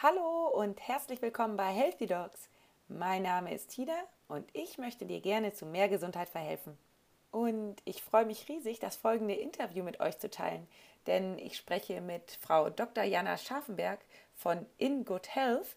Hallo und herzlich willkommen bei Healthy Dogs. Mein Name ist Tina und ich möchte dir gerne zu mehr Gesundheit verhelfen. Und ich freue mich riesig, das folgende Interview mit euch zu teilen, denn ich spreche mit Frau Dr. Jana Scharfenberg von In Good Health.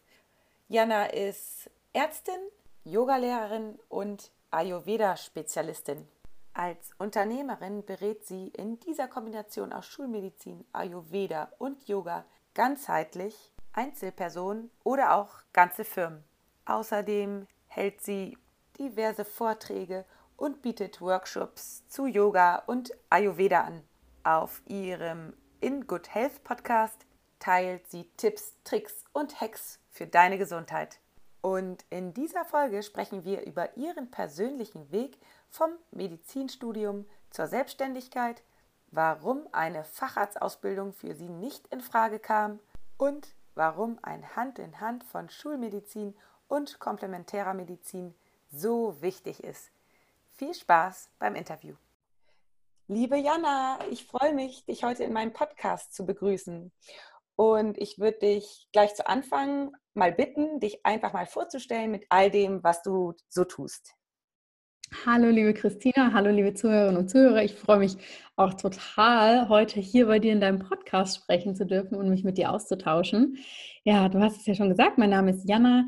Jana ist Ärztin, Yogalehrerin und Ayurveda-Spezialistin. Als Unternehmerin berät sie in dieser Kombination aus Schulmedizin, Ayurveda und Yoga ganzheitlich Einzelpersonen oder auch ganze Firmen. Außerdem hält sie diverse Vorträge und bietet Workshops zu Yoga und Ayurveda an. Auf ihrem In Good Health Podcast teilt sie Tipps, Tricks und Hacks für deine Gesundheit. Und in dieser Folge sprechen wir über ihren persönlichen Weg vom Medizinstudium zur Selbstständigkeit, warum eine Facharztausbildung für sie nicht in Frage kam und warum ein Hand in Hand von Schulmedizin und komplementärer Medizin so wichtig ist. Viel Spaß beim Interview. Liebe Jana, ich freue mich, dich heute in meinem Podcast zu begrüßen. Und ich würde dich gleich zu Anfang mal bitten, dich einfach mal vorzustellen mit all dem, was du so tust. Hallo, liebe Christina, hallo, liebe Zuhörerinnen und Zuhörer. Ich freue mich auch total, heute hier bei dir in deinem Podcast sprechen zu dürfen und mich mit dir auszutauschen. Ja, du hast es ja schon gesagt, mein Name ist Jana.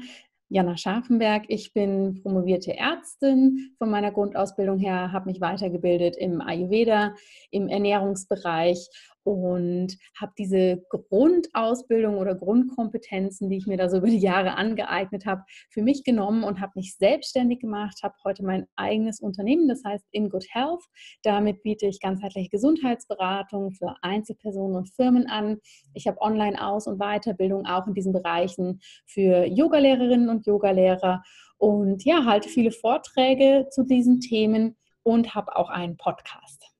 Jana Scharfenberg. Ich bin promovierte Ärztin von meiner Grundausbildung her, habe mich weitergebildet im Ayurveda, im Ernährungsbereich und habe diese Grundausbildung oder Grundkompetenzen, die ich mir da so über die Jahre angeeignet habe, für mich genommen und habe mich selbstständig gemacht, habe heute mein eigenes Unternehmen, das heißt In Good Health. Damit biete ich ganzheitliche Gesundheitsberatung für Einzelpersonen und Firmen an. Ich habe Online-Aus- und Weiterbildung auch in diesen Bereichen für Yogalehrerinnen und Yogalehrer und ja, halte viele Vorträge zu diesen Themen und habe auch einen Podcast.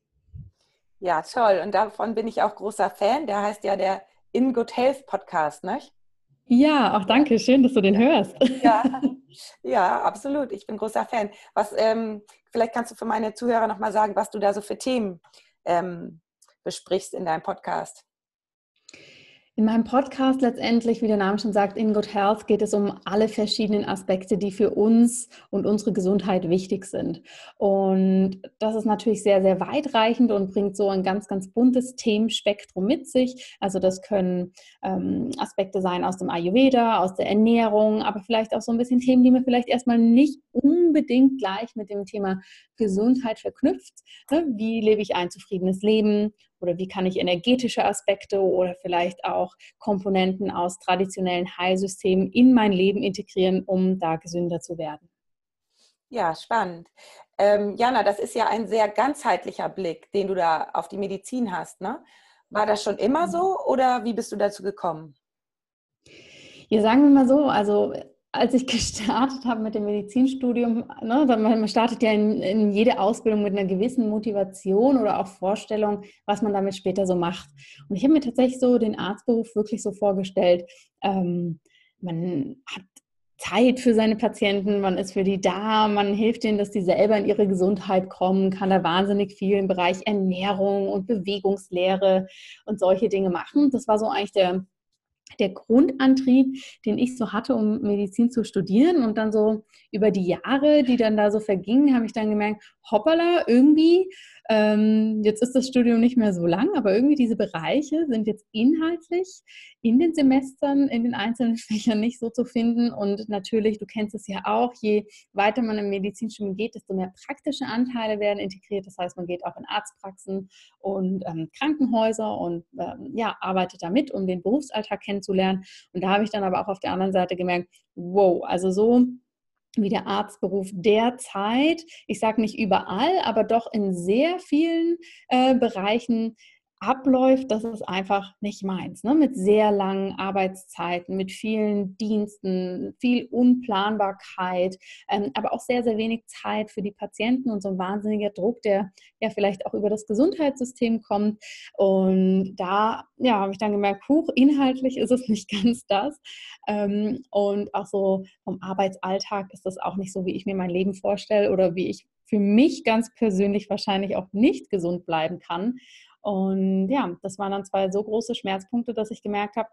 Ja, toll. Und davon bin ich auch großer Fan. Der heißt ja der In Good Health Podcast, nicht? Ja, auch danke. Schön, dass du den hörst. Ja, ja absolut. Ich bin großer Fan. Was, ähm, vielleicht kannst du für meine Zuhörer nochmal sagen, was du da so für Themen ähm, besprichst in deinem Podcast. In meinem Podcast letztendlich, wie der Name schon sagt, In Good Health geht es um alle verschiedenen Aspekte, die für uns und unsere Gesundheit wichtig sind. Und das ist natürlich sehr, sehr weitreichend und bringt so ein ganz, ganz buntes Themenspektrum mit sich. Also das können ähm, Aspekte sein aus dem Ayurveda, aus der Ernährung, aber vielleicht auch so ein bisschen Themen, die mir vielleicht erstmal nicht unbedingt gleich mit dem Thema Gesundheit verknüpft. Ne? Wie lebe ich ein zufriedenes Leben? Oder wie kann ich energetische Aspekte oder vielleicht auch Komponenten aus traditionellen Heilsystemen in mein Leben integrieren, um da gesünder zu werden. Ja, spannend. Ähm, Jana, das ist ja ein sehr ganzheitlicher Blick, den du da auf die Medizin hast. Ne? War das schon immer so oder wie bist du dazu gekommen? Ja, sagen wir mal so, also als ich gestartet habe mit dem Medizinstudium, ne, man startet ja in, in, jede Ausbildung mit einer gewissen Motivation oder auch Vorstellung, was man damit später so macht. Und ich habe mir tatsächlich so den Arztberuf wirklich so vorgestellt. Ähm, man hat Zeit für seine Patienten, man ist für die da, man hilft ihnen, dass die selber in ihre Gesundheit kommen, kann da wahnsinnig viel im Bereich Ernährung und Bewegungslehre und solche Dinge machen. Das war so eigentlich der der Grundantrieb, den ich so hatte, um Medizin zu studieren. Und dann so über die Jahre, die dann da so vergingen, habe ich dann gemerkt, hoppala, irgendwie ähm, jetzt ist das Studium nicht mehr so lang, aber irgendwie diese Bereiche sind jetzt inhaltlich in den Semestern, in den einzelnen Fächern nicht so zu finden. Und natürlich, du kennst es ja auch, je weiter man im Medizinstudium geht, desto mehr praktische Anteile werden integriert. Das heißt, man geht auch in Arztpraxen und ähm, Krankenhäuser und ähm, ja, arbeitet damit, um den Berufsalltag kennenzulernen. Und da habe ich dann aber auch auf der anderen Seite gemerkt, wow, also so wie der Arztberuf derzeit, ich sage nicht überall, aber doch in sehr vielen äh, Bereichen abläuft, das ist einfach nicht meins. Ne? Mit sehr langen Arbeitszeiten, mit vielen Diensten, viel Unplanbarkeit, ähm, aber auch sehr, sehr wenig Zeit für die Patienten und so ein wahnsinniger Druck, der ja vielleicht auch über das Gesundheitssystem kommt. Und da ja, habe ich dann gemerkt, huch, inhaltlich ist es nicht ganz das. Ähm, und auch so vom Arbeitsalltag ist das auch nicht so, wie ich mir mein Leben vorstelle oder wie ich für mich ganz persönlich wahrscheinlich auch nicht gesund bleiben kann. Und ja, das waren dann zwei so große Schmerzpunkte, dass ich gemerkt habe,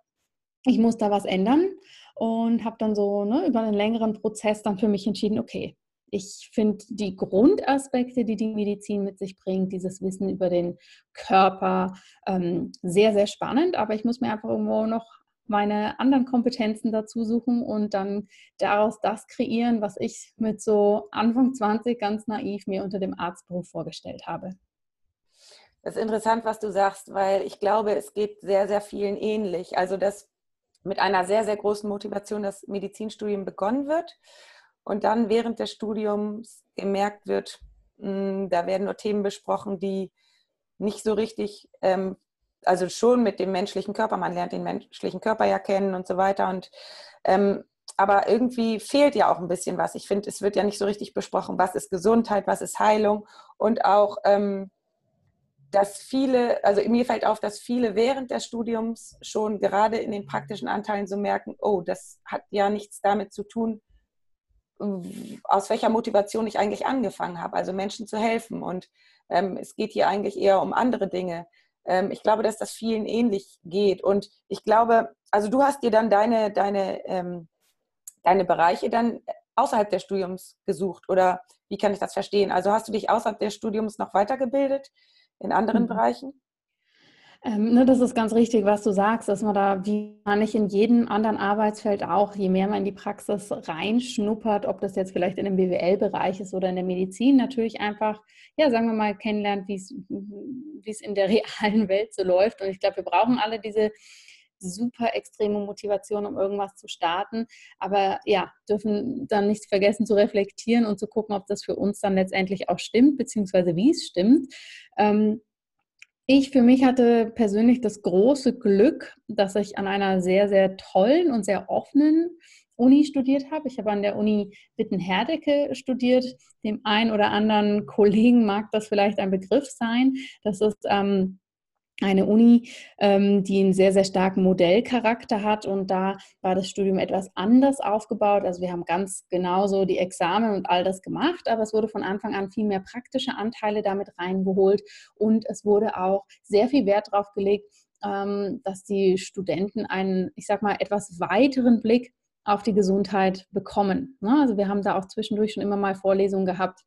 ich muss da was ändern und habe dann so ne, über einen längeren Prozess dann für mich entschieden, okay, ich finde die Grundaspekte, die die Medizin mit sich bringt, dieses Wissen über den Körper, ähm, sehr, sehr spannend. Aber ich muss mir einfach irgendwo noch meine anderen Kompetenzen dazu suchen und dann daraus das kreieren, was ich mit so Anfang 20 ganz naiv mir unter dem Arztberuf vorgestellt habe. Das ist interessant, was du sagst, weil ich glaube, es geht sehr, sehr vielen ähnlich. Also, dass mit einer sehr, sehr großen Motivation das Medizinstudium begonnen wird und dann während des Studiums gemerkt wird, hm, da werden nur Themen besprochen, die nicht so richtig, ähm, also schon mit dem menschlichen Körper, man lernt den menschlichen Körper ja kennen und so weiter. Und ähm, aber irgendwie fehlt ja auch ein bisschen was. Ich finde, es wird ja nicht so richtig besprochen, was ist Gesundheit, was ist Heilung und auch, ähm, dass viele, also mir fällt auf, dass viele während des Studiums schon gerade in den praktischen Anteilen so merken, oh, das hat ja nichts damit zu tun, aus welcher Motivation ich eigentlich angefangen habe, also Menschen zu helfen. Und ähm, es geht hier eigentlich eher um andere Dinge. Ähm, ich glaube, dass das vielen ähnlich geht. Und ich glaube, also du hast dir dann deine, deine, ähm, deine Bereiche dann außerhalb des Studiums gesucht oder wie kann ich das verstehen? Also hast du dich außerhalb des Studiums noch weitergebildet in anderen mhm. Bereichen? Ähm, ne, das ist ganz richtig, was du sagst, dass man da, wie man nicht in jedem anderen Arbeitsfeld auch, je mehr man in die Praxis reinschnuppert, ob das jetzt vielleicht in dem BWL-Bereich ist oder in der Medizin, natürlich einfach, ja, sagen wir mal, kennenlernt, wie es in der realen Welt so läuft. Und ich glaube, wir brauchen alle diese super extreme Motivation, um irgendwas zu starten. Aber ja, dürfen dann nicht vergessen zu reflektieren und zu gucken, ob das für uns dann letztendlich auch stimmt, beziehungsweise wie es stimmt. Ähm, ich für mich hatte persönlich das große Glück, dass ich an einer sehr, sehr tollen und sehr offenen Uni studiert habe. Ich habe an der Uni Witten-Herdecke studiert. Dem einen oder anderen Kollegen mag das vielleicht ein Begriff sein. Das ist ähm, eine Uni, ähm, die einen sehr, sehr starken Modellcharakter hat und da war das Studium etwas anders aufgebaut. Also wir haben ganz genauso die Examen und all das gemacht, aber es wurde von Anfang an viel mehr praktische Anteile damit reingeholt und es wurde auch sehr viel Wert darauf gelegt, ähm, dass die Studenten einen, ich sag mal, etwas weiteren Blick auf die Gesundheit bekommen. Ne? Also wir haben da auch zwischendurch schon immer mal Vorlesungen gehabt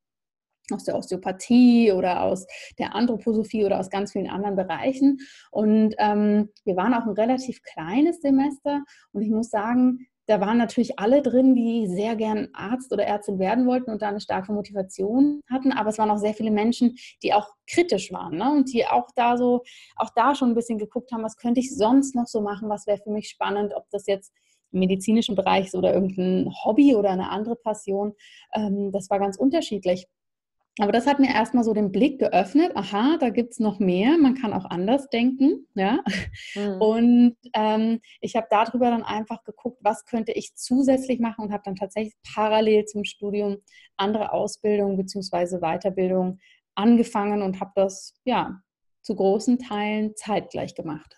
aus der Osteopathie oder aus der Anthroposophie oder aus ganz vielen anderen Bereichen. Und ähm, wir waren auch ein relativ kleines Semester und ich muss sagen, da waren natürlich alle drin, die sehr gern Arzt oder Ärztin werden wollten und da eine starke Motivation hatten. Aber es waren auch sehr viele Menschen, die auch kritisch waren ne? und die auch da so, auch da schon ein bisschen geguckt haben, was könnte ich sonst noch so machen, was wäre für mich spannend, ob das jetzt im medizinischen Bereich ist oder irgendein Hobby oder eine andere Passion. Ähm, das war ganz unterschiedlich. Aber das hat mir erstmal so den Blick geöffnet, aha, da gibt es noch mehr, man kann auch anders denken. Ja? Mhm. Und ähm, ich habe darüber dann einfach geguckt, was könnte ich zusätzlich machen und habe dann tatsächlich parallel zum Studium andere Ausbildung bzw. Weiterbildung angefangen und habe das ja zu großen Teilen zeitgleich gemacht.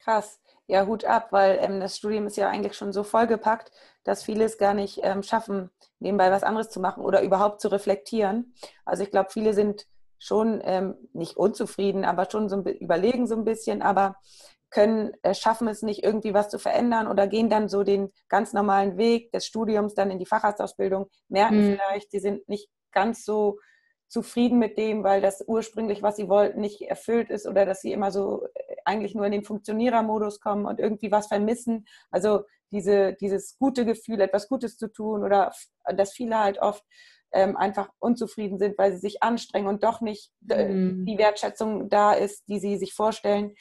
Krass. Ja, Hut ab, weil ähm, das Studium ist ja eigentlich schon so vollgepackt, dass viele es gar nicht ähm, schaffen, nebenbei was anderes zu machen oder überhaupt zu reflektieren. Also ich glaube, viele sind schon ähm, nicht unzufrieden, aber schon so überlegen so ein bisschen, aber können, äh, schaffen es nicht irgendwie was zu verändern oder gehen dann so den ganz normalen Weg des Studiums dann in die Facharztausbildung, merken mhm. vielleicht, sie sind nicht ganz so zufrieden mit dem, weil das ursprünglich, was sie wollten, nicht erfüllt ist oder dass sie immer so äh, eigentlich nur in den Funktionierermodus kommen und irgendwie was vermissen. Also diese, dieses gute Gefühl, etwas Gutes zu tun oder dass viele halt oft ähm, einfach unzufrieden sind, weil sie sich anstrengen und doch nicht mhm. die Wertschätzung da ist, die sie sich vorstellen.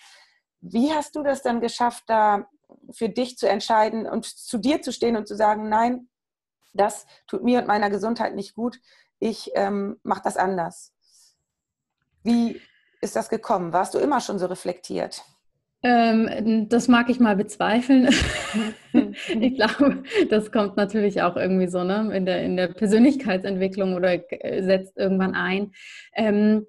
Wie hast du das dann geschafft, da für dich zu entscheiden und zu dir zu stehen und zu sagen, nein, das tut mir und meiner Gesundheit nicht gut ich ähm, mache das anders. Wie ist das gekommen? Warst du immer schon so reflektiert? Ähm, das mag ich mal bezweifeln. ich glaube, das kommt natürlich auch irgendwie so ne, in, der, in der Persönlichkeitsentwicklung oder setzt irgendwann ein. Ähm,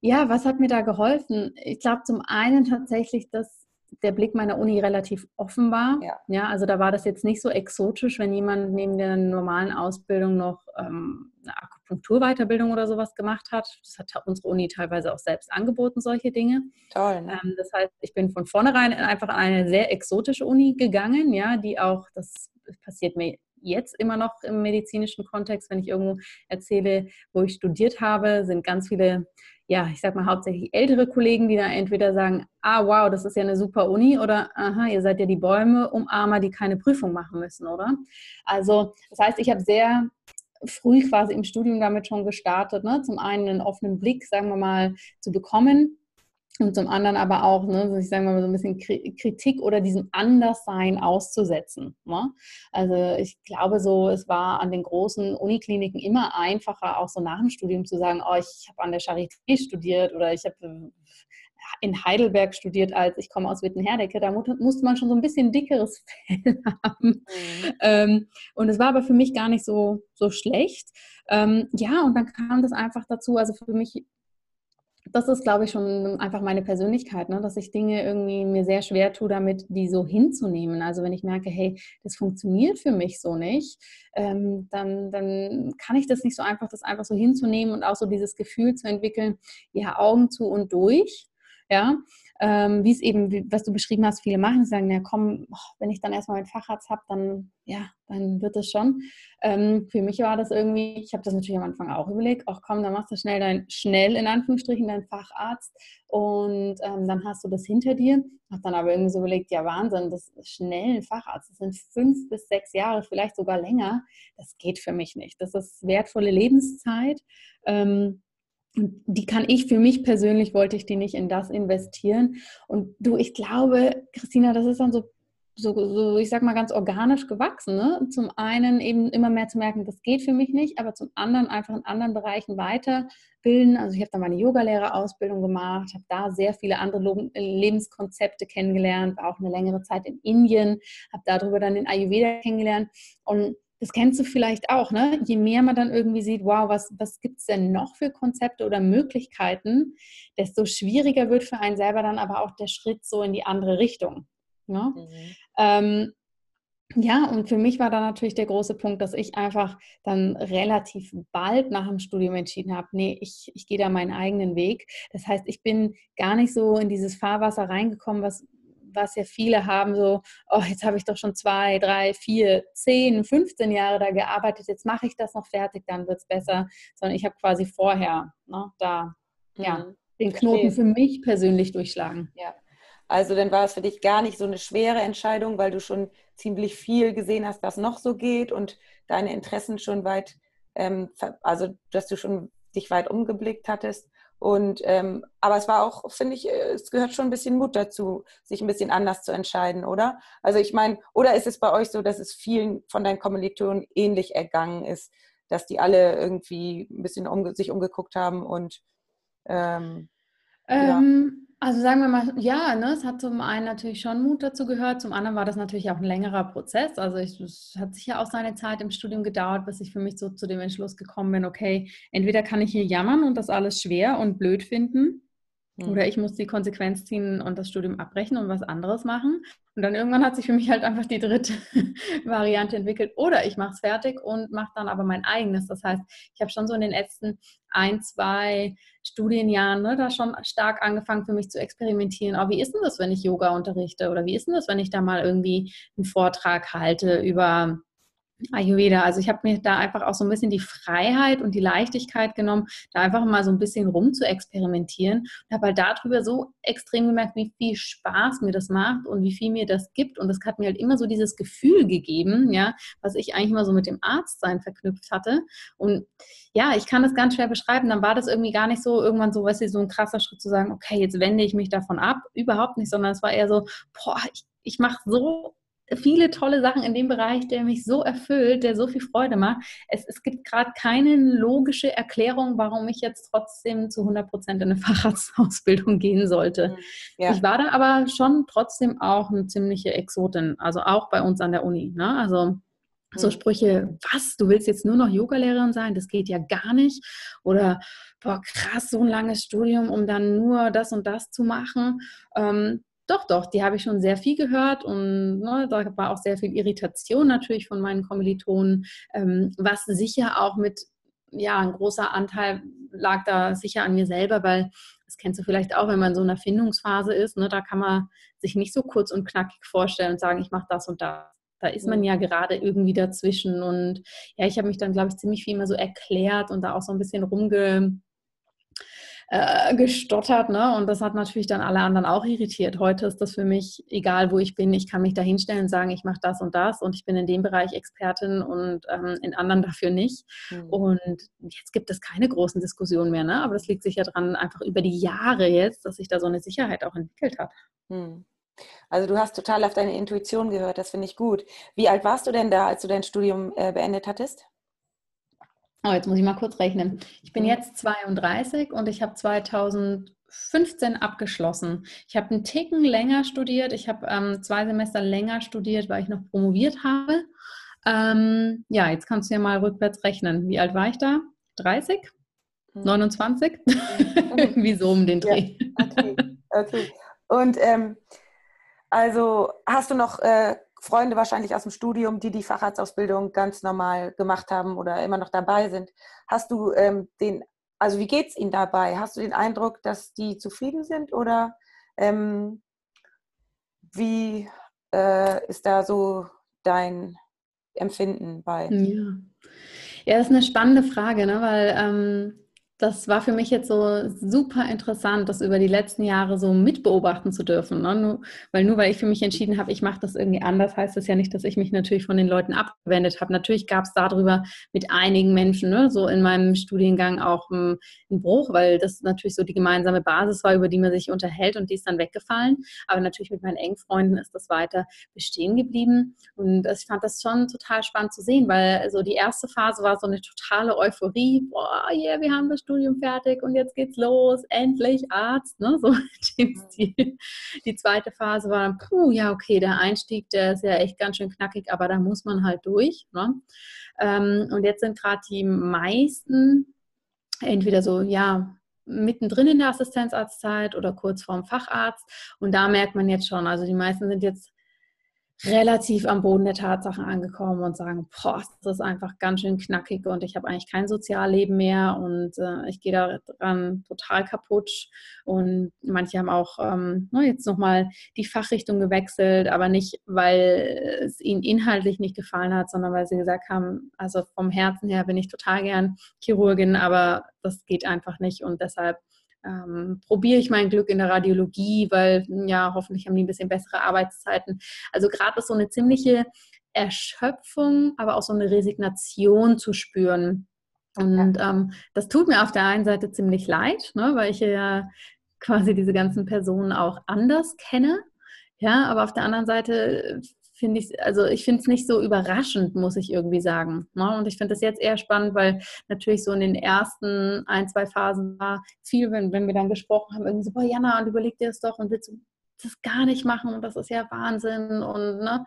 ja, was hat mir da geholfen? Ich glaube zum einen tatsächlich, dass der Blick meiner Uni relativ offen war. Ja. ja. also da war das jetzt nicht so exotisch, wenn jemand neben der normalen Ausbildung noch ähm, eine Akupunkturweiterbildung oder sowas gemacht hat. Das hat unsere Uni teilweise auch selbst angeboten, solche Dinge. Toll, ne? Ähm, das heißt, ich bin von vornherein einfach an eine sehr exotische Uni gegangen, ja, die auch, das passiert mir jetzt immer noch im medizinischen Kontext, wenn ich irgendwo erzähle, wo ich studiert habe, sind ganz viele ja, ich sag mal hauptsächlich ältere Kollegen, die da entweder sagen, ah wow, das ist ja eine super Uni oder aha, ihr seid ja die Bäume umarmer, die keine Prüfung machen müssen, oder? Also das heißt, ich habe sehr früh quasi im Studium damit schon gestartet, ne? zum einen einen offenen Blick, sagen wir mal, zu bekommen und zum anderen aber auch, ne, ich sage mal so ein bisschen Kritik oder diesem Anderssein auszusetzen. Ne? Also ich glaube so, es war an den großen Unikliniken immer einfacher, auch so nach dem Studium zu sagen, oh, ich habe an der Charité studiert oder ich habe äh, in Heidelberg studiert, als ich komme aus Wittenherdecke. Da musste man schon so ein bisschen dickeres Fell haben. Mhm. Ähm, und es war aber für mich gar nicht so, so schlecht. Ähm, ja, und dann kam das einfach dazu. Also für mich das ist, glaube ich, schon einfach meine Persönlichkeit, ne? dass ich Dinge irgendwie mir sehr schwer tue, damit die so hinzunehmen. Also wenn ich merke, hey, das funktioniert für mich so nicht, ähm, dann, dann kann ich das nicht so einfach, das einfach so hinzunehmen und auch so dieses Gefühl zu entwickeln, ja, Augen zu und durch. Ja, ähm, wie es eben, was du beschrieben hast, viele machen, sagen, ja komm, wenn ich dann erstmal meinen Facharzt habe, dann, ja, dann wird es schon. Ähm, für mich war das irgendwie, ich habe das natürlich am Anfang auch überlegt, ach komm, dann machst du schnell dein, schnell in Anführungsstrichen, deinen Facharzt und ähm, dann hast du das hinter dir. Habe dann aber irgendwie so überlegt, ja Wahnsinn, das schnell ein Facharzt, das sind fünf bis sechs Jahre, vielleicht sogar länger. Das geht für mich nicht. Das ist wertvolle Lebenszeit. Ähm, und die kann ich für mich persönlich, wollte ich die nicht in das investieren. Und du, ich glaube, Christina, das ist dann so, so, so ich sag mal, ganz organisch gewachsen. Ne? Zum einen eben immer mehr zu merken, das geht für mich nicht, aber zum anderen einfach in anderen Bereichen weiterbilden. Also ich habe da meine Yogalehrerausbildung gemacht, habe da sehr viele andere Lebenskonzepte kennengelernt, war auch eine längere Zeit in Indien, habe darüber dann den Ayurveda kennengelernt. Und das kennst du vielleicht auch, ne? Je mehr man dann irgendwie sieht, wow, was, was gibt es denn noch für Konzepte oder Möglichkeiten, desto schwieriger wird für einen selber dann aber auch der Schritt so in die andere Richtung. Ne? Mhm. Ähm, ja, und für mich war dann natürlich der große Punkt, dass ich einfach dann relativ bald nach dem Studium entschieden habe, nee, ich, ich gehe da meinen eigenen Weg. Das heißt, ich bin gar nicht so in dieses Fahrwasser reingekommen, was was ja viele haben, so, oh, jetzt habe ich doch schon zwei, drei, vier, zehn, 15 Jahre da gearbeitet, jetzt mache ich das noch fertig, dann wird es besser. Sondern ich habe quasi vorher ne, da mhm. ja, den Knoten für mich persönlich durchschlagen. Ja. Also dann war es für dich gar nicht so eine schwere Entscheidung, weil du schon ziemlich viel gesehen hast, was noch so geht und deine Interessen schon weit, ähm, also dass du schon dich weit umgeblickt hattest. Und ähm, aber es war auch, finde ich, äh, es gehört schon ein bisschen Mut dazu, sich ein bisschen anders zu entscheiden, oder? Also ich meine, oder ist es bei euch so, dass es vielen von deinen Kommilitonen ähnlich ergangen ist, dass die alle irgendwie ein bisschen um, sich umgeguckt haben und ähm, ähm, also sagen wir mal, ja, ne, es hat zum einen natürlich schon Mut dazu gehört, zum anderen war das natürlich auch ein längerer Prozess. Also ich, es hat sicher auch seine Zeit im Studium gedauert, bis ich für mich so zu dem Entschluss gekommen bin, okay, entweder kann ich hier jammern und das alles schwer und blöd finden. Oder ich muss die Konsequenz ziehen und das Studium abbrechen und was anderes machen. Und dann irgendwann hat sich für mich halt einfach die dritte Variante entwickelt. Oder ich mache es fertig und mache dann aber mein eigenes. Das heißt, ich habe schon so in den letzten ein, zwei Studienjahren ne, da schon stark angefangen für mich zu experimentieren. Oh, wie ist denn das, wenn ich Yoga unterrichte? Oder wie ist denn das, wenn ich da mal irgendwie einen Vortrag halte über Ayurveda. Also ich habe mir da einfach auch so ein bisschen die Freiheit und die Leichtigkeit genommen, da einfach mal so ein bisschen rum zu experimentieren und habe halt darüber so extrem gemerkt, wie viel Spaß mir das macht und wie viel mir das gibt. Und das hat mir halt immer so dieses Gefühl gegeben, ja, was ich eigentlich immer so mit dem Arztsein verknüpft hatte. Und ja, ich kann das ganz schwer beschreiben. Dann war das irgendwie gar nicht so irgendwann so, weißt du, so ein krasser Schritt zu sagen, okay, jetzt wende ich mich davon ab. Überhaupt nicht, sondern es war eher so, boah, ich, ich mache so viele tolle Sachen in dem Bereich, der mich so erfüllt, der so viel Freude macht. Es, es gibt gerade keine logische Erklärung, warum ich jetzt trotzdem zu 100 Prozent in eine Facharztausbildung gehen sollte. Mhm. Ja. Ich war da aber schon trotzdem auch eine ziemliche Exotin, also auch bei uns an der Uni. Ne? Also so mhm. Sprüche, was, du willst jetzt nur noch Yogalehrerin sein? Das geht ja gar nicht. Oder, boah, krass, so ein langes Studium, um dann nur das und das zu machen. Ähm, doch, doch, die habe ich schon sehr viel gehört und ne, da war auch sehr viel Irritation natürlich von meinen Kommilitonen, ähm, was sicher auch mit ja, ein großer Anteil lag da sicher an mir selber, weil das kennst du vielleicht auch, wenn man in so einer Findungsphase ist, ne, da kann man sich nicht so kurz und knackig vorstellen und sagen, ich mache das und das. Da ist man ja gerade irgendwie dazwischen. Und ja, ich habe mich dann, glaube ich, ziemlich viel immer so erklärt und da auch so ein bisschen rumge äh, gestottert, ne? Und das hat natürlich dann alle anderen auch irritiert. Heute ist das für mich egal, wo ich bin. Ich kann mich da hinstellen und sagen, ich mache das und das und ich bin in dem Bereich Expertin und ähm, in anderen dafür nicht. Mhm. Und jetzt gibt es keine großen Diskussionen mehr, ne? Aber das liegt sicher dran, einfach über die Jahre jetzt, dass sich da so eine Sicherheit auch entwickelt hat. Mhm. Also du hast total auf deine Intuition gehört, das finde ich gut. Wie alt warst du denn da, als du dein Studium äh, beendet hattest? Oh, jetzt muss ich mal kurz rechnen. Ich bin mhm. jetzt 32 und ich habe 2015 abgeschlossen. Ich habe einen Ticken länger studiert. Ich habe ähm, zwei Semester länger studiert, weil ich noch promoviert habe. Ähm, ja, jetzt kannst du ja mal rückwärts rechnen. Wie alt war ich da? 30? Mhm. 29? Mhm. Irgendwie so um den Dreh. Ja, okay, okay. Und ähm, also hast du noch äh, Freunde wahrscheinlich aus dem Studium, die die Facharztausbildung ganz normal gemacht haben oder immer noch dabei sind. Hast du ähm, den, also wie geht es ihnen dabei? Hast du den Eindruck, dass die zufrieden sind oder ähm, wie äh, ist da so dein Empfinden bei? Ja. ja, das ist eine spannende Frage, ne? weil ähm, das war für mich jetzt so super interessant, das über die letzten Jahre so mitbeobachten zu dürfen. Ne? Nur, weil nur weil ich für mich entschieden habe, ich mache das irgendwie anders, heißt das ja nicht, dass ich mich natürlich von den Leuten abgewendet habe. Natürlich gab es darüber mit einigen Menschen, ne, so in meinem Studiengang auch um, einen Bruch, weil das natürlich so die gemeinsame Basis war, über die man sich unterhält und die ist dann weggefallen. Aber natürlich mit meinen engen Freunden ist das weiter bestehen geblieben. Und ich fand das schon total spannend zu sehen, weil so die erste Phase war so eine totale Euphorie. Boah, yeah, wir haben das Studium fertig und jetzt geht's los, endlich Arzt, ne? So die, die zweite Phase war dann, puh, ja, okay, der Einstieg, der ist ja echt ganz schön knackig, aber da muss man halt durch. Ne? Ähm, und jetzt sind gerade die meisten entweder so, ja, mittendrin in der Assistenzarztzeit oder kurz vorm Facharzt. Und da merkt man jetzt schon, also die meisten sind jetzt relativ am Boden der Tatsachen angekommen und sagen, boah, das ist einfach ganz schön knackig und ich habe eigentlich kein Sozialleben mehr und äh, ich gehe daran total kaputt. Und manche haben auch ähm, ne, jetzt nochmal die Fachrichtung gewechselt, aber nicht, weil es ihnen inhaltlich nicht gefallen hat, sondern weil sie gesagt haben, also vom Herzen her bin ich total gern Chirurgin, aber das geht einfach nicht und deshalb ähm, probiere ich mein Glück in der Radiologie, weil ja, hoffentlich haben die ein bisschen bessere Arbeitszeiten. Also gerade ist so eine ziemliche Erschöpfung, aber auch so eine Resignation zu spüren. Und ähm, das tut mir auf der einen Seite ziemlich leid, ne, weil ich ja quasi diese ganzen Personen auch anders kenne. Ja, aber auf der anderen Seite finde ich, also ich finde es nicht so überraschend, muss ich irgendwie sagen. Ne? Und ich finde das jetzt eher spannend, weil natürlich so in den ersten ein, zwei Phasen war viel, wenn, wenn wir dann gesprochen haben, irgendwie so, boah, Jana, und überleg dir das doch und willst du das gar nicht machen und das ist ja Wahnsinn und ne,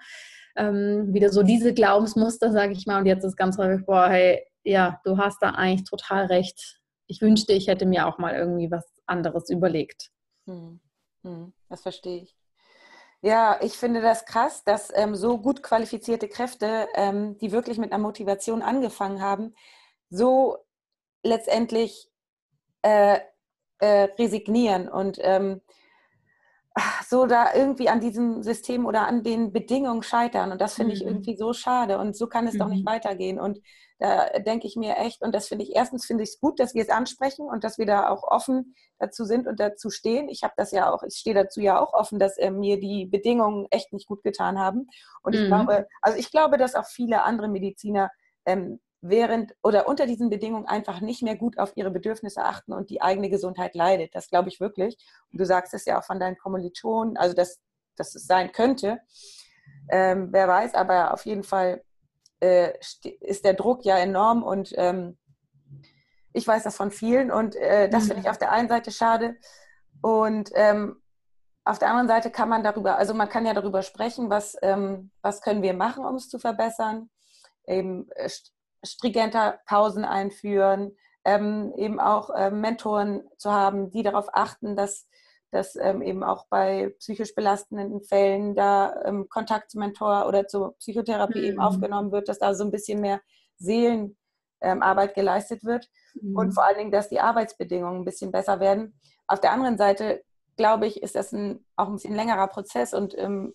ähm, wieder so diese Glaubensmuster, sage ich mal. Und jetzt ist ganz häufig, boah, hey, ja, du hast da eigentlich total recht. Ich wünschte, ich hätte mir auch mal irgendwie was anderes überlegt. Hm. Hm. Das verstehe ich. Ja, ich finde das krass, dass ähm, so gut qualifizierte Kräfte, ähm, die wirklich mit einer Motivation angefangen haben, so letztendlich äh, äh, resignieren und ähm, so da irgendwie an diesem System oder an den Bedingungen scheitern. Und das finde mhm. ich irgendwie so schade. Und so kann es mhm. doch nicht mhm. weitergehen. Und da denke ich mir echt, und das finde ich, erstens finde ich es gut, dass wir es ansprechen und dass wir da auch offen dazu sind und dazu stehen. Ich habe das ja auch, ich stehe dazu ja auch offen, dass äh, mir die Bedingungen echt nicht gut getan haben. Und ich mhm. glaube, also ich glaube, dass auch viele andere Mediziner ähm, während oder unter diesen Bedingungen einfach nicht mehr gut auf ihre Bedürfnisse achten und die eigene Gesundheit leidet. Das glaube ich wirklich. Und du sagst es ja auch von deinen Kommilitonen, also dass, dass es sein könnte. Ähm, wer weiß, aber auf jeden Fall äh, ist der Druck ja enorm und ähm, ich weiß das von vielen und äh, das finde ich mhm. auf der einen Seite schade und ähm, auf der anderen Seite kann man darüber, also man kann ja darüber sprechen, was, ähm, was können wir machen, um es zu verbessern, eben äh, stringenter Pausen einführen, ähm, eben auch ähm, Mentoren zu haben, die darauf achten, dass dass ähm, eben auch bei psychisch belastenden Fällen da ähm, Kontakt zum Mentor oder zur Psychotherapie mhm. eben aufgenommen wird, dass da so ein bisschen mehr Seelenruhe ähm, geleistet wird mhm. und vor allen Dingen, dass die Arbeitsbedingungen ein bisschen besser werden. Auf der anderen Seite, glaube ich, ist das ein, auch ein bisschen längerer Prozess und ähm,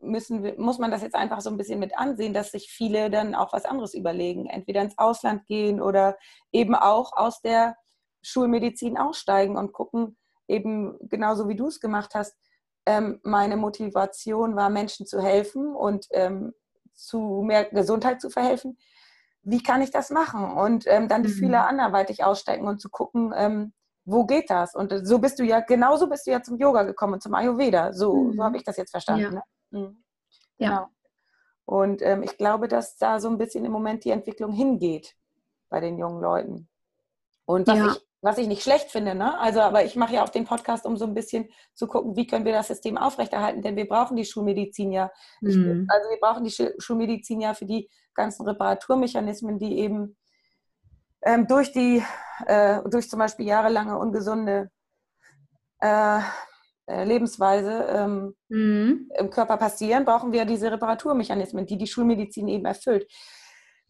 müssen, muss man das jetzt einfach so ein bisschen mit ansehen, dass sich viele dann auch was anderes überlegen, entweder ins Ausland gehen oder eben auch aus der Schulmedizin aussteigen und gucken, eben genauso wie du es gemacht hast, ähm, meine Motivation war, Menschen zu helfen und ähm, zu mehr Gesundheit zu verhelfen. Wie kann ich das machen? Und ähm, dann die mhm. Fühler anderweitig ausstecken und zu gucken, ähm, wo geht das? Und so bist du ja, genauso bist du ja zum Yoga gekommen, zum Ayurveda. So, mhm. so habe ich das jetzt verstanden. Ja. Ne? Mhm. Genau. Ja. Und ähm, ich glaube, dass da so ein bisschen im Moment die Entwicklung hingeht bei den jungen Leuten. Und was, ja. ich, was ich nicht schlecht finde, ne? Also, aber ich mache ja auch den Podcast, um so ein bisschen zu gucken, wie können wir das System aufrechterhalten, denn wir brauchen die Schulmedizin ja. Mhm. Ich, also wir brauchen die Schulmedizin ja für die ganzen Reparaturmechanismen, die eben ähm, durch die, äh, durch zum Beispiel jahrelange ungesunde äh, äh, Lebensweise ähm, mhm. im Körper passieren, brauchen wir diese Reparaturmechanismen, die die Schulmedizin eben erfüllt.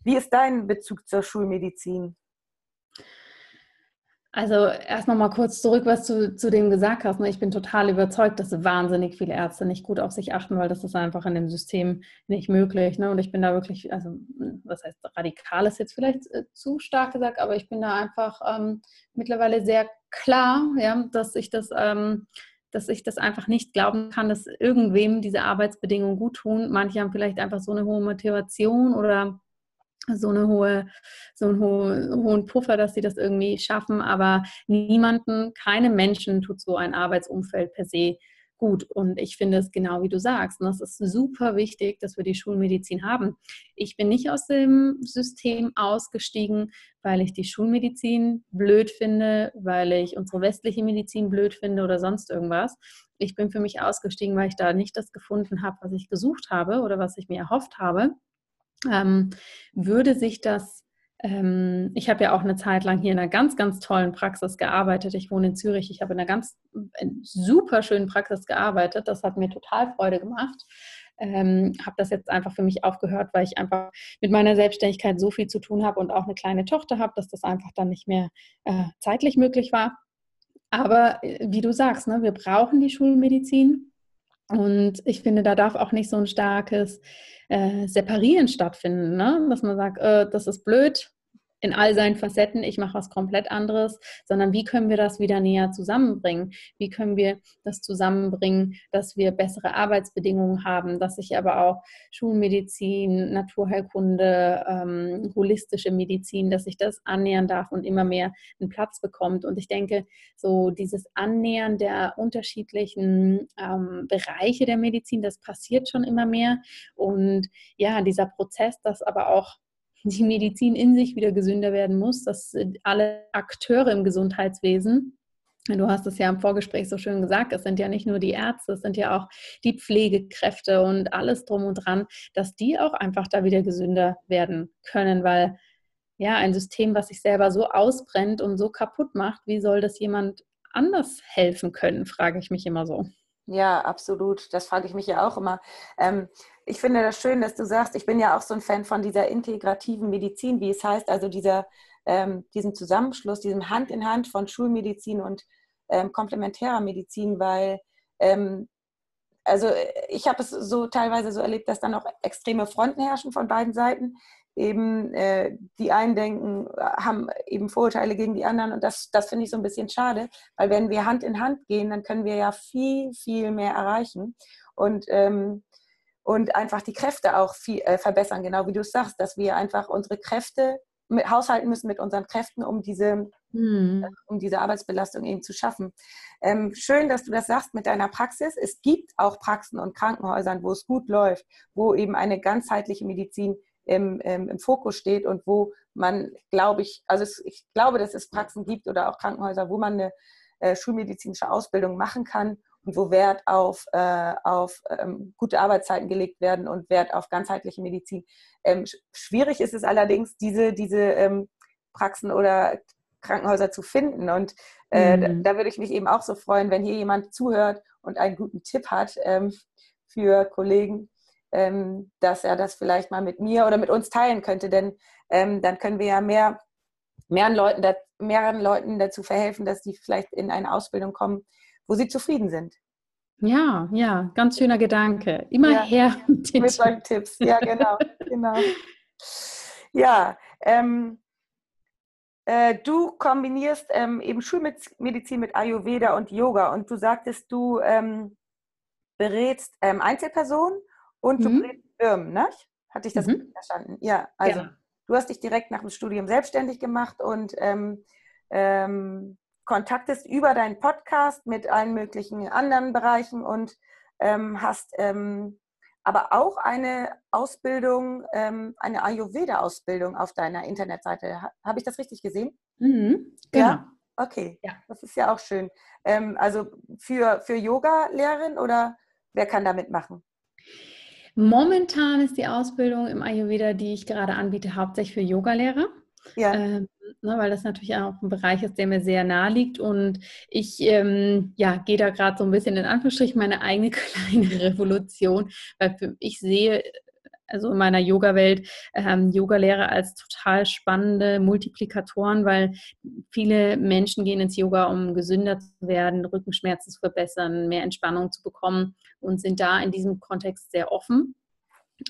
Wie ist dein Bezug zur Schulmedizin? Also erst noch mal kurz zurück, was du zu dem gesagt hast. Ne? Ich bin total überzeugt, dass wahnsinnig viele Ärzte nicht gut auf sich achten, weil das ist einfach in dem System nicht möglich. Ne? Und ich bin da wirklich, also was heißt radikal ist jetzt vielleicht äh, zu stark gesagt, aber ich bin da einfach ähm, mittlerweile sehr klar, ja, dass ich das ähm, dass ich das einfach nicht glauben kann, dass irgendwem diese Arbeitsbedingungen gut tun. Manche haben vielleicht einfach so eine hohe Motivation oder so eine hohe, so einen hohen, hohen Puffer, dass sie das irgendwie schaffen, aber niemanden, keinem Menschen tut so ein Arbeitsumfeld per se gut. Und ich finde es genau wie du sagst. Und es ist super wichtig, dass wir die Schulmedizin haben. Ich bin nicht aus dem System ausgestiegen, weil ich die Schulmedizin blöd finde, weil ich unsere westliche Medizin blöd finde oder sonst irgendwas. Ich bin für mich ausgestiegen, weil ich da nicht das gefunden habe, was ich gesucht habe oder was ich mir erhofft habe. Ähm, würde sich das ähm, ich habe ja auch eine Zeit lang hier in einer ganz, ganz tollen Praxis gearbeitet. Ich wohne in Zürich. Ich habe in einer ganz super schönen Praxis gearbeitet. Das hat mir total Freude gemacht. Ähm, habe das jetzt einfach für mich aufgehört, weil ich einfach mit meiner Selbstständigkeit so viel zu tun habe und auch eine kleine Tochter habe, dass das einfach dann nicht mehr äh, zeitlich möglich war. Aber äh, wie du sagst, ne, wir brauchen die Schulmedizin. Und ich finde, da darf auch nicht so ein starkes äh, Separieren stattfinden, ne? dass man sagt, äh, das ist blöd, in all seinen Facetten, ich mache was komplett anderes, sondern wie können wir das wieder näher zusammenbringen? Wie können wir das zusammenbringen, dass wir bessere Arbeitsbedingungen haben, dass sich aber auch Schulmedizin, Naturheilkunde, ähm, holistische Medizin, dass sich das annähern darf und immer mehr einen Platz bekommt. Und ich denke, so dieses Annähern der unterschiedlichen ähm, Bereiche der Medizin, das passiert schon immer mehr. Und ja, dieser Prozess, das aber auch die Medizin in sich wieder gesünder werden muss, dass alle Akteure im Gesundheitswesen Du hast es ja im Vorgespräch so schön gesagt, es sind ja nicht nur die Ärzte, es sind ja auch die Pflegekräfte und alles drum und dran, dass die auch einfach da wieder gesünder werden können, weil ja, ein System, was sich selber so ausbrennt und so kaputt macht, wie soll das jemand anders helfen können, frage ich mich immer so. Ja, absolut. Das frage ich mich ja auch immer. Ähm, ich finde das schön, dass du sagst, ich bin ja auch so ein Fan von dieser integrativen Medizin, wie es heißt, also dieser, ähm, diesem Zusammenschluss, diesem Hand in Hand von Schulmedizin und ähm, komplementärer Medizin, weil ähm, also ich habe es so teilweise so erlebt, dass dann auch extreme Fronten herrschen von beiden Seiten. Eben äh, die einen denken, haben eben Vorurteile gegen die anderen und das, das finde ich so ein bisschen schade, weil wenn wir Hand in Hand gehen, dann können wir ja viel, viel mehr erreichen. Und ähm, und einfach die Kräfte auch viel, äh, verbessern, genau wie du es sagst, dass wir einfach unsere Kräfte mit, haushalten müssen mit unseren Kräften, um diese, hm. äh, um diese Arbeitsbelastung eben zu schaffen. Ähm, schön, dass du das sagst mit deiner Praxis. Es gibt auch Praxen und Krankenhäusern, wo es gut läuft, wo eben eine ganzheitliche Medizin im, im, im Fokus steht und wo man, glaube ich, also es, ich glaube, dass es Praxen gibt oder auch Krankenhäuser, wo man eine äh, schulmedizinische Ausbildung machen kann und wo Wert auf, äh, auf ähm, gute Arbeitszeiten gelegt werden und Wert auf ganzheitliche Medizin. Ähm, schwierig ist es allerdings, diese, diese ähm, Praxen oder Krankenhäuser zu finden. Und äh, mhm. da, da, würde ich mich eben auch so freuen, wenn hier jemand zuhört und einen guten Tipp hat ähm, für Kollegen, ähm, dass er das vielleicht mal mit mir oder mit uns teilen könnte, denn ähm, dann können wir ja mehr, mehreren, Leuten, mehreren Leuten dazu verhelfen, dass die vielleicht in eine Ausbildung kommen, wo sie zufrieden sind. Ja, ja, ganz schöner Gedanke. Immer ja, her mit, mit solchen Tipps. Ja, genau, genau. Ja, ähm, äh, du kombinierst ähm, eben Schulmedizin mit Ayurveda und Yoga und du sagtest, du ähm, berätst ähm, Einzelpersonen und du mhm. berätst Firmen, ne? Hatte ich das mhm. verstanden? Ja, also ja. du hast dich direkt nach dem Studium selbstständig gemacht und ähm, ähm, kontaktest über deinen Podcast mit allen möglichen anderen Bereichen und ähm, hast ähm, aber auch eine Ausbildung, ähm, eine Ayurveda-Ausbildung auf deiner Internetseite. Habe ich das richtig gesehen? Mhm, genau. Ja? Okay, ja. das ist ja auch schön. Ähm, also für, für Yoga-Lehrerin oder wer kann da mitmachen? Momentan ist die Ausbildung im Ayurveda, die ich gerade anbiete, hauptsächlich für Yogalehrer. Ja. Ähm, ne, weil das natürlich auch ein Bereich ist, der mir sehr nahe liegt. Und ich ähm, ja, gehe da gerade so ein bisschen in Anführungsstrichen meine eigene kleine Revolution, weil ich sehe also in meiner Yoga-Welt, ähm, Yoga-Lehrer als total spannende Multiplikatoren, weil viele Menschen gehen ins Yoga, um gesünder zu werden, Rückenschmerzen zu verbessern, mehr Entspannung zu bekommen und sind da in diesem Kontext sehr offen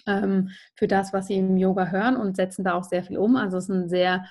für das, was sie im Yoga hören und setzen da auch sehr viel um. Also es ist ein sehr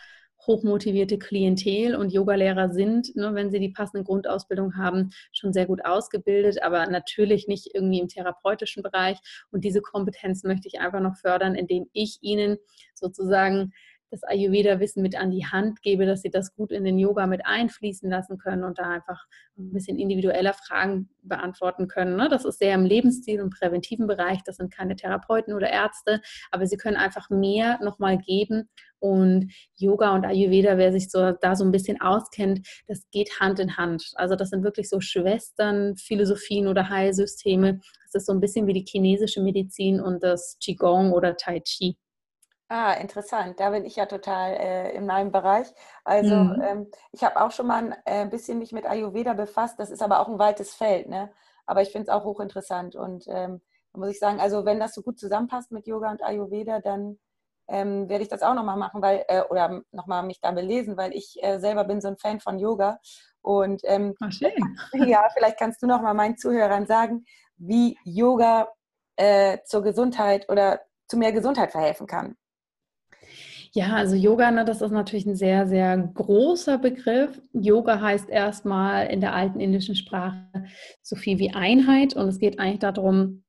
hochmotivierte Klientel und Yogalehrer sind, ne, wenn sie die passende Grundausbildung haben, schon sehr gut ausgebildet, aber natürlich nicht irgendwie im therapeutischen Bereich. Und diese Kompetenz möchte ich einfach noch fördern, indem ich ihnen sozusagen das Ayurveda-Wissen mit an die Hand gebe, dass sie das gut in den Yoga mit einfließen lassen können und da einfach ein bisschen individueller Fragen beantworten können. Ne? Das ist sehr im Lebensstil und präventiven Bereich. Das sind keine Therapeuten oder Ärzte, aber sie können einfach mehr nochmal geben. Und Yoga und Ayurveda, wer sich so, da so ein bisschen auskennt, das geht Hand in Hand. Also das sind wirklich so Schwestern, Philosophien oder Heilsysteme. Das ist so ein bisschen wie die chinesische Medizin und das Qigong oder Tai Chi. Ah, interessant. Da bin ich ja total äh, in meinem Bereich. Also mhm. ähm, ich habe auch schon mal ein äh, bisschen mich mit Ayurveda befasst. Das ist aber auch ein weites Feld, ne? Aber ich finde es auch hochinteressant. Und ähm, da muss ich sagen, also wenn das so gut zusammenpasst mit Yoga und Ayurveda, dann ähm, werde ich das auch nochmal machen, weil, äh, oder nochmal mich da belesen, weil ich äh, selber bin so ein Fan von Yoga. Und ähm, ja, vielleicht kannst du nochmal meinen Zuhörern sagen, wie Yoga äh, zur Gesundheit oder zu mehr Gesundheit verhelfen kann. Ja, also Yoga, ne, das ist natürlich ein sehr, sehr großer Begriff. Yoga heißt erstmal in der alten indischen Sprache so viel wie Einheit und es geht eigentlich darum,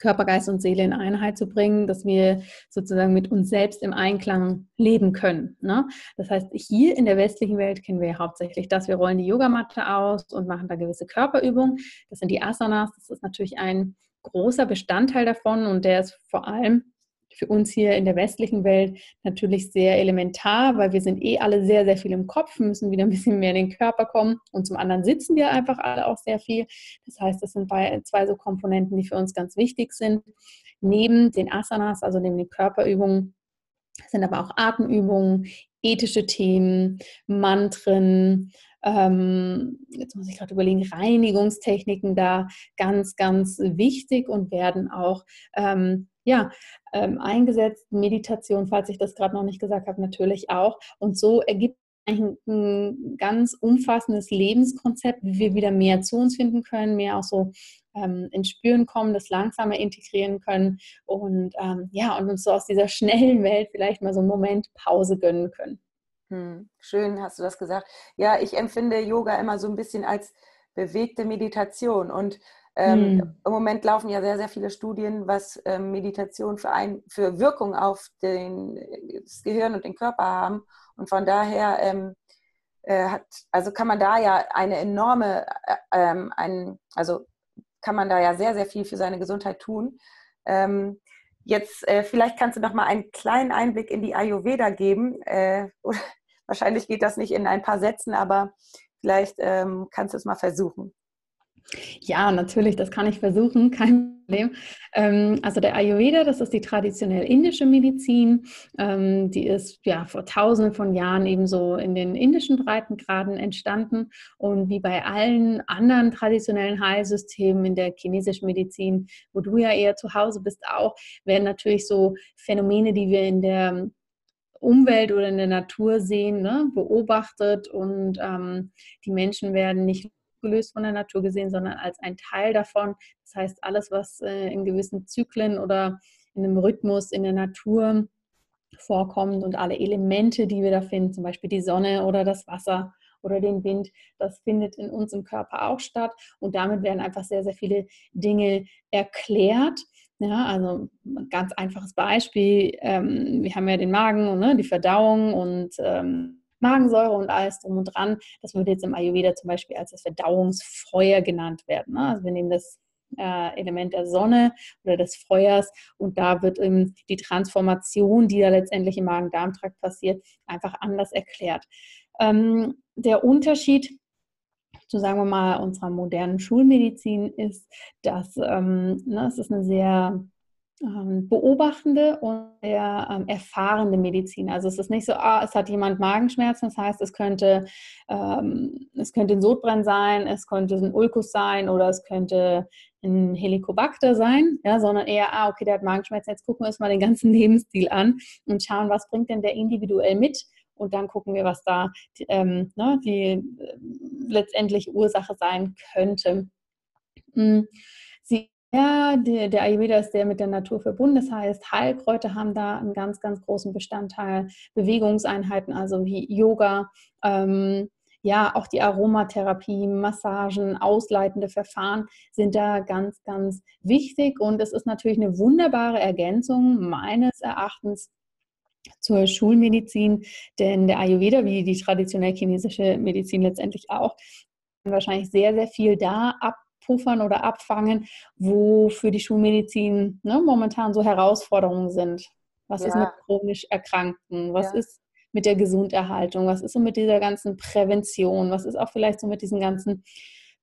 Körper, Geist und Seele in Einheit zu bringen, dass wir sozusagen mit uns selbst im Einklang leben können. Ne? Das heißt, hier in der westlichen Welt kennen wir hauptsächlich das, wir rollen die Yogamatte aus und machen da gewisse Körperübungen. Das sind die Asanas, das ist natürlich ein großer Bestandteil davon und der ist vor allem für uns hier in der westlichen Welt natürlich sehr elementar, weil wir sind eh alle sehr, sehr viel im Kopf, müssen wieder ein bisschen mehr in den Körper kommen und zum anderen sitzen wir einfach alle auch sehr viel. Das heißt, das sind zwei so Komponenten, die für uns ganz wichtig sind. Neben den Asanas, also neben den Körperübungen, sind aber auch Atemübungen, ethische Themen, Mantren, ähm, jetzt muss ich gerade überlegen, Reinigungstechniken da ganz, ganz wichtig und werden auch ähm, ja, ähm, eingesetzt. Meditation, falls ich das gerade noch nicht gesagt habe, natürlich auch. Und so ergibt ein, ein ganz umfassendes Lebenskonzept, wie wir wieder mehr zu uns finden können, mehr auch so ähm, ins Spüren kommen, das langsamer integrieren können und ähm, ja, und uns so aus dieser schnellen Welt vielleicht mal so einen Moment Pause gönnen können. Hm, schön hast du das gesagt. Ja, ich empfinde Yoga immer so ein bisschen als bewegte Meditation und ähm, mhm. Im Moment laufen ja sehr, sehr viele Studien, was ähm, Meditation für, ein, für Wirkung auf den, das Gehirn und den Körper haben. Und von daher ähm, äh, hat, also kann man da ja eine enorme, äh, ähm, ein, also kann man da ja sehr, sehr viel für seine Gesundheit tun. Ähm, jetzt äh, vielleicht kannst du noch mal einen kleinen Einblick in die Ayurveda geben. Äh, wahrscheinlich geht das nicht in ein paar Sätzen, aber vielleicht ähm, kannst du es mal versuchen. Ja, natürlich, das kann ich versuchen, kein Problem. Ähm, also der Ayurveda, das ist die traditionell indische Medizin. Ähm, die ist ja vor tausenden von Jahren ebenso in den indischen Breitengraden entstanden. Und wie bei allen anderen traditionellen Heilsystemen in der chinesischen Medizin, wo du ja eher zu Hause bist, auch, werden natürlich so Phänomene, die wir in der Umwelt oder in der Natur sehen, ne, beobachtet und ähm, die Menschen werden nicht gelöst von der Natur gesehen, sondern als ein Teil davon. Das heißt, alles, was äh, in gewissen Zyklen oder in einem Rhythmus in der Natur vorkommt und alle Elemente, die wir da finden, zum Beispiel die Sonne oder das Wasser oder den Wind, das findet in uns im Körper auch statt. Und damit werden einfach sehr, sehr viele Dinge erklärt. Ja, also ein ganz einfaches Beispiel. Ähm, wir haben ja den Magen und ne, die Verdauung und ähm, Magensäure und alles drum und dran. Das würde jetzt im Ayurveda zum Beispiel als das Verdauungsfeuer genannt werden. Ne? Also wir nehmen das äh, Element der Sonne oder des Feuers und da wird ähm, die Transformation, die da letztendlich im Magen-Darm-Trakt passiert, einfach anders erklärt. Ähm, der Unterschied zu sagen wir mal unserer modernen Schulmedizin ist, dass ähm, ne, es ist eine sehr beobachtende und sehr ähm, erfahrene Medizin. Also es ist nicht so, ah, es hat jemand Magenschmerzen, das heißt, es könnte, ähm, es könnte ein Sodbrennen sein, es könnte ein Ulkus sein oder es könnte ein Helicobacter sein, ja, sondern eher, ah, okay, der hat Magenschmerzen, jetzt gucken wir uns mal den ganzen Lebensstil an und schauen, was bringt denn der individuell mit und dann gucken wir, was da ähm, ne, die äh, letztendlich Ursache sein könnte. Hm. Sie ja, der, der Ayurveda ist sehr mit der Natur verbunden. Das heißt, Heilkräuter haben da einen ganz, ganz großen Bestandteil. Bewegungseinheiten, also wie Yoga, ähm, ja, auch die Aromatherapie, Massagen, ausleitende Verfahren sind da ganz, ganz wichtig. Und es ist natürlich eine wunderbare Ergänzung meines Erachtens zur Schulmedizin, denn der Ayurveda, wie die traditionell chinesische Medizin letztendlich auch, wahrscheinlich sehr, sehr viel da ab abpuffern oder abfangen, wo für die Schulmedizin ne, momentan so Herausforderungen sind. Was ja. ist mit chronisch Erkrankten? Was ja. ist mit der Gesunderhaltung? Was ist so mit dieser ganzen Prävention? Was ist auch vielleicht so mit diesen ganzen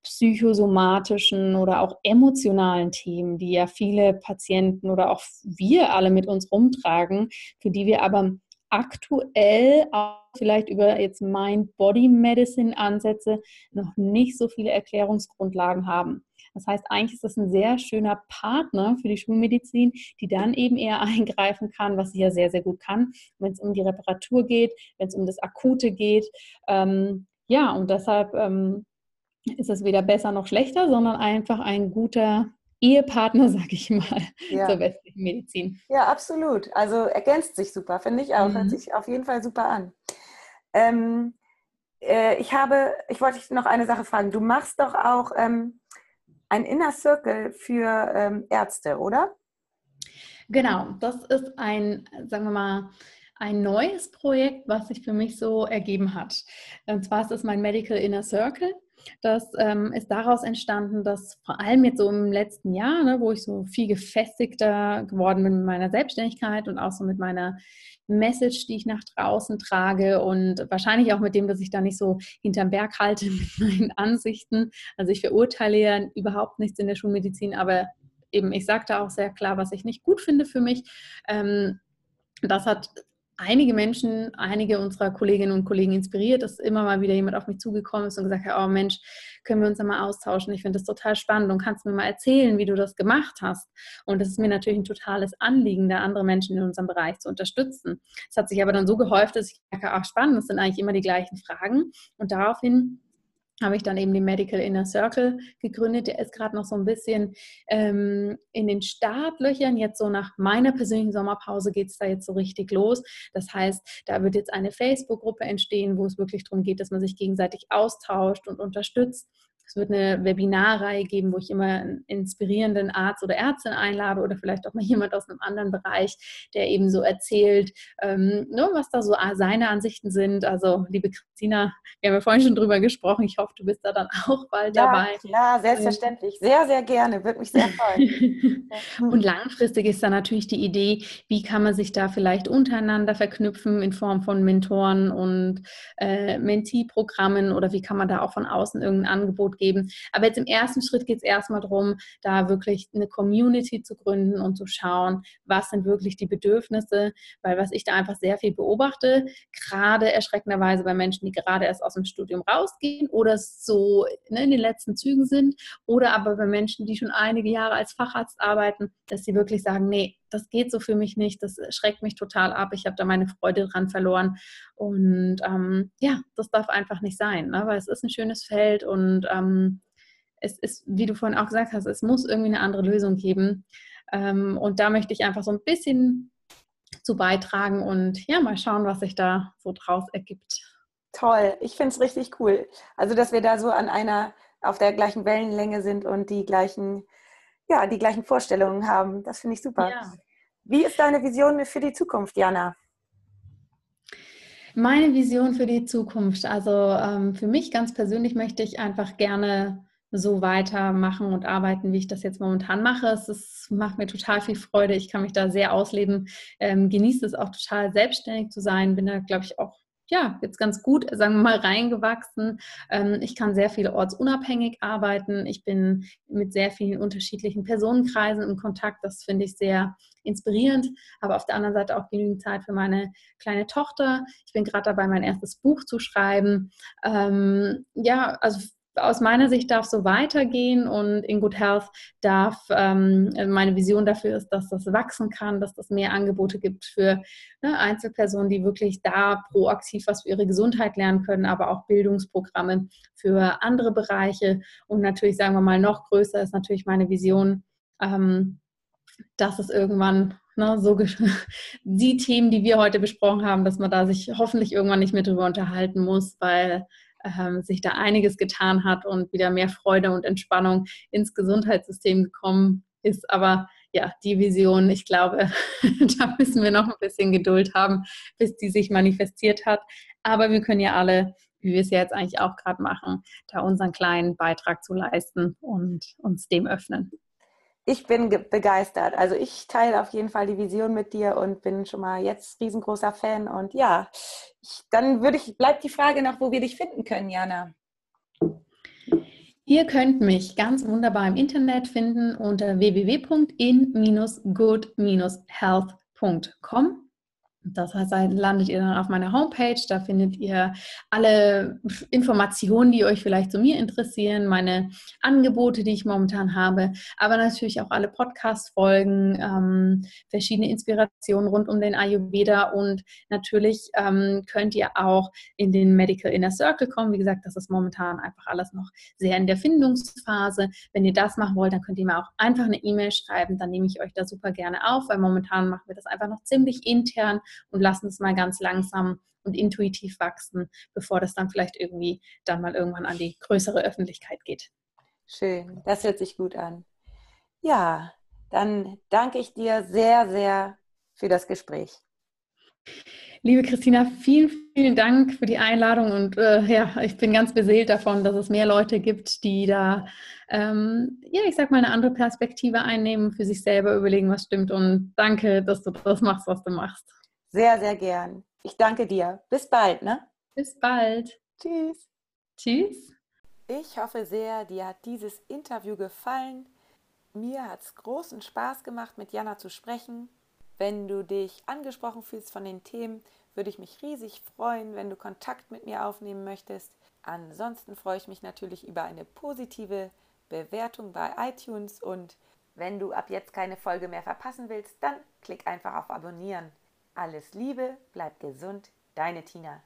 psychosomatischen oder auch emotionalen Themen, die ja viele Patienten oder auch wir alle mit uns rumtragen, für die wir aber aktuell auch vielleicht über jetzt Mind-Body-Medicine-Ansätze noch nicht so viele Erklärungsgrundlagen haben. Das heißt, eigentlich ist das ein sehr schöner Partner für die Schulmedizin, die dann eben eher eingreifen kann, was sie ja sehr, sehr gut kann, wenn es um die Reparatur geht, wenn es um das Akute geht. Ähm, ja, und deshalb ähm, ist es weder besser noch schlechter, sondern einfach ein guter Ehepartner, sag ich mal, ja. zur westlichen Medizin. Ja, absolut. Also ergänzt sich super, finde ich auch. Mhm. Hört sich auf jeden Fall super an. Ähm, äh, ich habe, ich wollte dich noch eine Sache fragen. Du machst doch auch ähm, ein Inner Circle für ähm, Ärzte, oder? Genau, das ist ein, sagen wir mal, ein neues Projekt, was sich für mich so ergeben hat. Und zwar ist es mein Medical Inner Circle. Das ähm, ist daraus entstanden, dass vor allem jetzt so im letzten Jahr, ne, wo ich so viel gefestigter geworden bin mit meiner Selbstständigkeit und auch so mit meiner Message, die ich nach draußen trage und wahrscheinlich auch mit dem, dass ich da nicht so hinterm Berg halte mit meinen Ansichten. Also ich verurteile ja überhaupt nichts in der Schulmedizin, aber eben ich sagte auch sehr klar, was ich nicht gut finde für mich. Ähm, das hat einige Menschen, einige unserer Kolleginnen und Kollegen inspiriert, dass immer mal wieder jemand auf mich zugekommen ist und gesagt hat, oh Mensch, können wir uns da mal austauschen? Ich finde das total spannend und kannst mir mal erzählen, wie du das gemacht hast. Und das ist mir natürlich ein totales Anliegen, da andere Menschen in unserem Bereich zu unterstützen. Es hat sich aber dann so gehäuft, dass ich merke, ach spannend, das sind eigentlich immer die gleichen Fragen. Und daraufhin habe ich dann eben den Medical Inner Circle gegründet. Der ist gerade noch so ein bisschen ähm, in den Startlöchern. Jetzt so nach meiner persönlichen Sommerpause geht es da jetzt so richtig los. Das heißt, da wird jetzt eine Facebook-Gruppe entstehen, wo es wirklich darum geht, dass man sich gegenseitig austauscht und unterstützt. Es wird eine Webinarreihe geben, wo ich immer einen inspirierenden Arzt oder Ärztin einlade oder vielleicht auch mal jemand aus einem anderen Bereich, der eben so erzählt, ähm, ne, was da so seine Ansichten sind. Also, liebe Christina, wir haben ja vorhin schon drüber gesprochen. Ich hoffe, du bist da dann auch bald ja, dabei. Ja, selbstverständlich. Sehr, sehr gerne. Würde mich sehr freuen. Und langfristig ist da natürlich die Idee, wie kann man sich da vielleicht untereinander verknüpfen in Form von Mentoren und äh, Mentee-Programmen oder wie kann man da auch von außen irgendein Angebot Geben. Aber jetzt im ersten Schritt geht es erstmal darum, da wirklich eine Community zu gründen und zu schauen, was sind wirklich die Bedürfnisse, weil was ich da einfach sehr viel beobachte, gerade erschreckenderweise bei Menschen, die gerade erst aus dem Studium rausgehen oder so ne, in den letzten Zügen sind oder aber bei Menschen, die schon einige Jahre als Facharzt arbeiten, dass sie wirklich sagen, nee, das geht so für mich nicht, das schreckt mich total ab, ich habe da meine Freude dran verloren. Und ähm, ja, das darf einfach nicht sein, ne? weil es ist ein schönes Feld und ähm, es ist, wie du vorhin auch gesagt hast, es muss irgendwie eine andere Lösung geben. Ähm, und da möchte ich einfach so ein bisschen zu beitragen und ja, mal schauen, was sich da so draus ergibt. Toll, ich finde es richtig cool. Also, dass wir da so an einer, auf der gleichen Wellenlänge sind und die gleichen ja, die gleichen Vorstellungen haben. Das finde ich super. Ja. Wie ist deine Vision für die Zukunft, Jana? Meine Vision für die Zukunft, also ähm, für mich ganz persönlich möchte ich einfach gerne so weitermachen und arbeiten, wie ich das jetzt momentan mache. Es ist, macht mir total viel Freude. Ich kann mich da sehr ausleben, ähm, genieße es auch total selbstständig zu sein. Bin da, glaube ich, auch ja, jetzt ganz gut, sagen wir mal, reingewachsen. Ähm, ich kann sehr viel ortsunabhängig arbeiten. Ich bin mit sehr vielen unterschiedlichen Personenkreisen in Kontakt. Das finde ich sehr inspirierend. Aber auf der anderen Seite auch genügend Zeit für meine kleine Tochter. Ich bin gerade dabei, mein erstes Buch zu schreiben. Ähm, ja, also aus meiner Sicht darf so weitergehen und in Good Health darf, ähm, meine Vision dafür ist, dass das wachsen kann, dass das mehr Angebote gibt für ne, Einzelpersonen, die wirklich da proaktiv was für ihre Gesundheit lernen können, aber auch Bildungsprogramme für andere Bereiche. Und natürlich, sagen wir mal, noch größer ist natürlich meine Vision, ähm, dass es irgendwann ne, so die Themen, die wir heute besprochen haben, dass man da sich hoffentlich irgendwann nicht mehr drüber unterhalten muss, weil ähm, sich da einiges getan hat und wieder mehr Freude und Entspannung ins Gesundheitssystem gekommen ist. Aber ja, die Vision, ich glaube, da müssen wir noch ein bisschen Geduld haben, bis die sich manifestiert hat. Aber wir können ja alle, wie wir es ja jetzt eigentlich auch gerade machen, da unseren kleinen Beitrag zu leisten und uns dem öffnen ich bin begeistert. Also ich teile auf jeden Fall die Vision mit dir und bin schon mal jetzt riesengroßer Fan. Und ja, ich, dann würde ich, bleibt die Frage noch, wo wir dich finden können, Jana. Ihr könnt mich ganz wunderbar im Internet finden unter www.in-good-health.com. Das heißt, landet ihr dann auf meiner Homepage, da findet ihr alle Informationen, die euch vielleicht zu mir interessieren, meine Angebote, die ich momentan habe, aber natürlich auch alle Podcast-Folgen, ähm, verschiedene Inspirationen rund um den Ayurveda und natürlich ähm, könnt ihr auch in den Medical Inner Circle kommen. Wie gesagt, das ist momentan einfach alles noch sehr in der Findungsphase. Wenn ihr das machen wollt, dann könnt ihr mir auch einfach eine E-Mail schreiben, dann nehme ich euch da super gerne auf, weil momentan machen wir das einfach noch ziemlich intern und lassen es mal ganz langsam und intuitiv wachsen, bevor das dann vielleicht irgendwie dann mal irgendwann an die größere Öffentlichkeit geht. Schön, das hört sich gut an. Ja, dann danke ich dir sehr, sehr für das Gespräch. Liebe Christina, vielen, vielen Dank für die Einladung und äh, ja, ich bin ganz beseelt davon, dass es mehr Leute gibt, die da, ähm, ja, ich sag mal, eine andere Perspektive einnehmen, für sich selber überlegen, was stimmt und danke, dass du das machst, was du machst. Sehr, sehr gern. Ich danke dir. Bis bald, ne? Bis bald. Tschüss. Tschüss. Ich hoffe sehr, dir hat dieses Interview gefallen. Mir hat es großen Spaß gemacht, mit Jana zu sprechen. Wenn du dich angesprochen fühlst von den Themen, würde ich mich riesig freuen, wenn du Kontakt mit mir aufnehmen möchtest. Ansonsten freue ich mich natürlich über eine positive Bewertung bei iTunes und wenn du ab jetzt keine Folge mehr verpassen willst, dann klick einfach auf Abonnieren. Alles Liebe, bleib gesund, deine Tina.